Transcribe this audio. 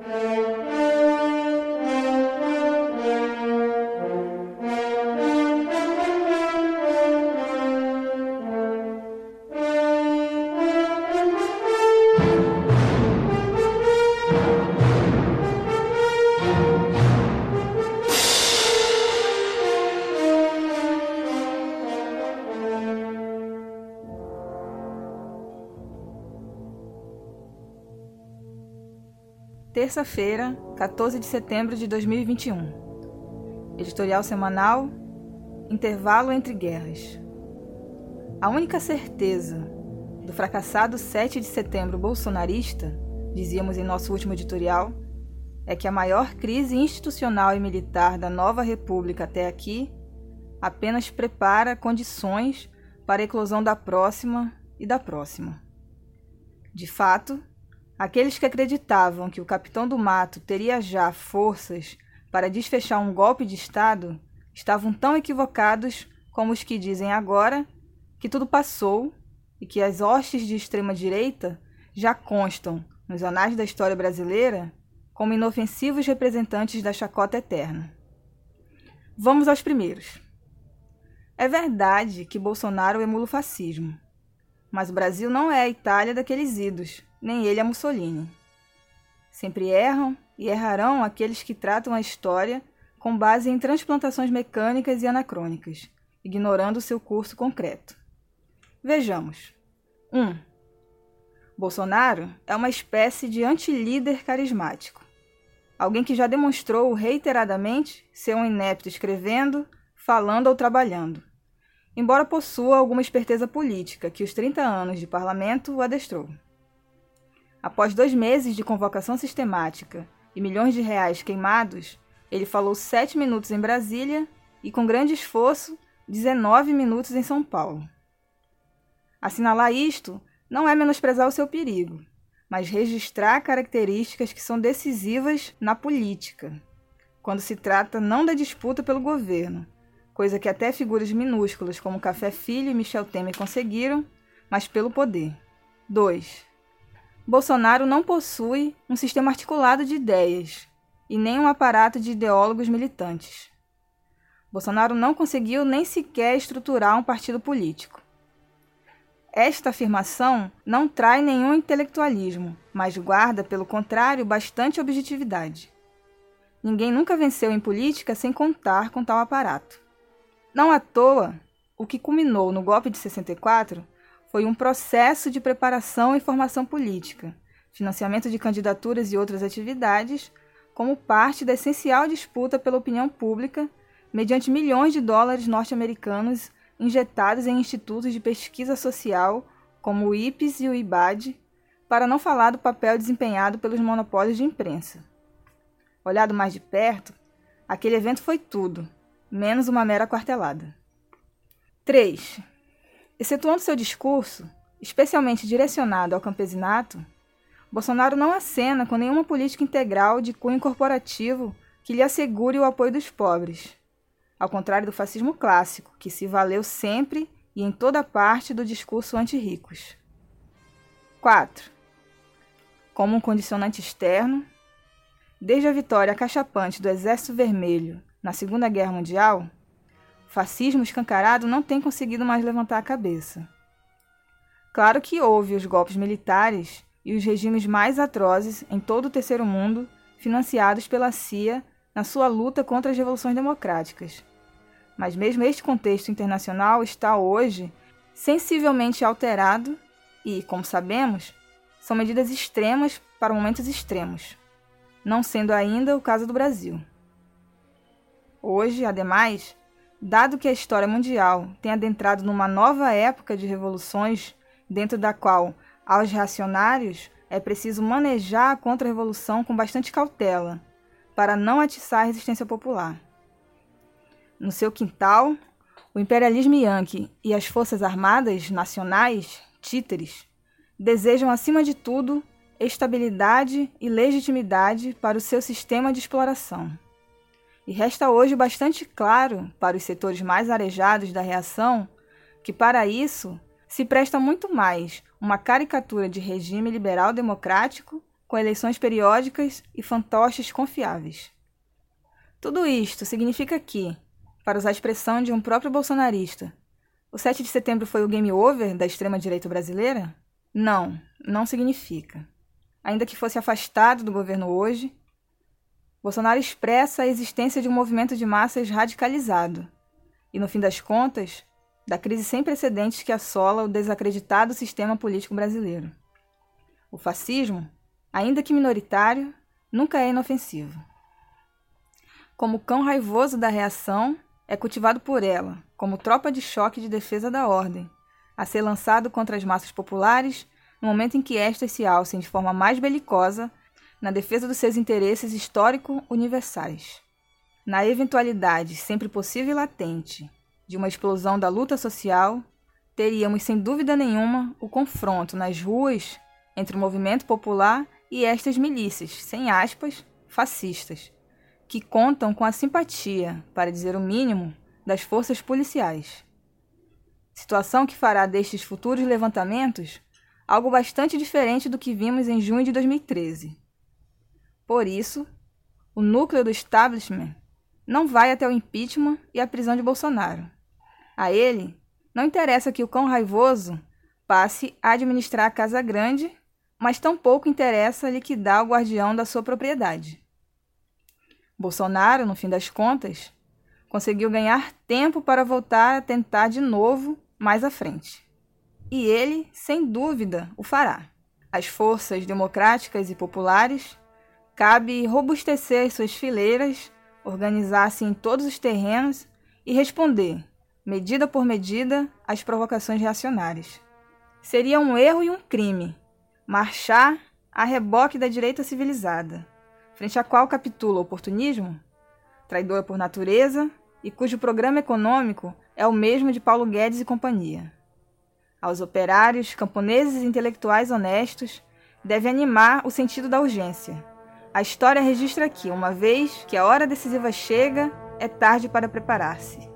Música Terça-feira, 14 de setembro de 2021. Editorial semanal Intervalo entre guerras. A única certeza do fracassado 7 de setembro bolsonarista, dizíamos em nosso último editorial, é que a maior crise institucional e militar da nova república até aqui apenas prepara condições para a eclosão da próxima e da próxima. De fato, Aqueles que acreditavam que o capitão do mato teria já forças para desfechar um golpe de Estado estavam tão equivocados como os que dizem agora que tudo passou e que as hostes de extrema-direita já constam nos anais da história brasileira como inofensivos representantes da chacota eterna. Vamos aos primeiros. É verdade que Bolsonaro emula o fascismo, mas o Brasil não é a Itália daqueles idos nem ele a Mussolini. Sempre erram e errarão aqueles que tratam a história com base em transplantações mecânicas e anacrônicas, ignorando seu curso concreto. Vejamos. 1. Um, Bolsonaro é uma espécie de anti-líder carismático. Alguém que já demonstrou reiteradamente ser um inepto escrevendo, falando ou trabalhando. Embora possua alguma esperteza política que os 30 anos de parlamento o adestrou. Após dois meses de convocação sistemática e milhões de reais queimados, ele falou sete minutos em Brasília e, com grande esforço, 19 minutos em São Paulo. Assinalar isto não é menosprezar o seu perigo, mas registrar características que são decisivas na política, quando se trata não da disputa pelo governo, coisa que até figuras minúsculas como Café Filho e Michel Temer conseguiram, mas pelo poder. 2. Bolsonaro não possui um sistema articulado de ideias e nem um aparato de ideólogos militantes. Bolsonaro não conseguiu nem sequer estruturar um partido político. Esta afirmação não trai nenhum intelectualismo, mas guarda, pelo contrário, bastante objetividade. Ninguém nunca venceu em política sem contar com tal aparato. Não à toa, o que culminou no golpe de 64 foi um processo de preparação e formação política, financiamento de candidaturas e outras atividades, como parte da essencial disputa pela opinião pública, mediante milhões de dólares norte-americanos injetados em institutos de pesquisa social, como o IPES e o IBAD, para não falar do papel desempenhado pelos monopólios de imprensa. Olhado mais de perto, aquele evento foi tudo, menos uma mera quartelada. 3. Excetuando seu discurso, especialmente direcionado ao campesinato, Bolsonaro não acena com nenhuma política integral de cunho corporativo que lhe assegure o apoio dos pobres, ao contrário do fascismo clássico, que se valeu sempre e em toda parte do discurso anti-ricos. 4. Como um condicionante externo, desde a vitória acachapante do Exército Vermelho na Segunda Guerra Mundial, fascismo escancarado não tem conseguido mais levantar a cabeça. Claro que houve os golpes militares e os regimes mais atrozes em todo o terceiro mundo, financiados pela CIA na sua luta contra as revoluções democráticas. Mas mesmo este contexto internacional está hoje sensivelmente alterado e, como sabemos, são medidas extremas para momentos extremos, não sendo ainda o caso do Brasil. Hoje, ademais, dado que a história mundial tem adentrado numa nova época de revoluções, dentro da qual, aos reacionários, é preciso manejar a contra-revolução com bastante cautela, para não atiçar a resistência popular. No seu quintal, o imperialismo yankee e as forças armadas nacionais, títeres, desejam, acima de tudo, estabilidade e legitimidade para o seu sistema de exploração. E resta hoje bastante claro para os setores mais arejados da reação que, para isso, se presta muito mais uma caricatura de regime liberal democrático com eleições periódicas e fantoches confiáveis. Tudo isto significa que, para usar a expressão de um próprio bolsonarista, o 7 de setembro foi o game over da extrema-direita brasileira? Não, não significa ainda que fosse afastado do governo hoje, Bolsonaro expressa a existência de um movimento de massas radicalizado e, no fim das contas, da crise sem precedentes que assola o desacreditado sistema político brasileiro. O fascismo, ainda que minoritário, nunca é inofensivo. Como cão raivoso da reação, é cultivado por ela, como tropa de choque de defesa da ordem, a ser lançado contra as massas populares no momento em que estas se alcem de forma mais belicosa na defesa dos seus interesses histórico-universais. Na eventualidade sempre possível e latente de uma explosão da luta social, teríamos sem dúvida nenhuma o confronto nas ruas entre o movimento popular e estas milícias, sem aspas, fascistas, que contam com a simpatia, para dizer o mínimo, das forças policiais. Situação que fará destes futuros levantamentos algo bastante diferente do que vimos em junho de 2013. Por isso, o núcleo do establishment não vai até o impeachment e a prisão de Bolsonaro. A ele não interessa que o cão raivoso passe a administrar a Casa Grande, mas tampouco interessa liquidar o guardião da sua propriedade. Bolsonaro, no fim das contas, conseguiu ganhar tempo para voltar a tentar de novo mais à frente e ele, sem dúvida, o fará. Às forças democráticas e populares cabe robustecer suas fileiras, organizar-se em todos os terrenos e responder, medida por medida, às provocações reacionárias. Seria um erro e um crime marchar a reboque da direita civilizada, frente à qual capitula o oportunismo, traidora por natureza e cujo programa econômico é o mesmo de Paulo Guedes e companhia aos operários, camponeses e intelectuais honestos, deve animar o sentido da urgência. A história registra que, uma vez que a hora decisiva chega, é tarde para preparar-se.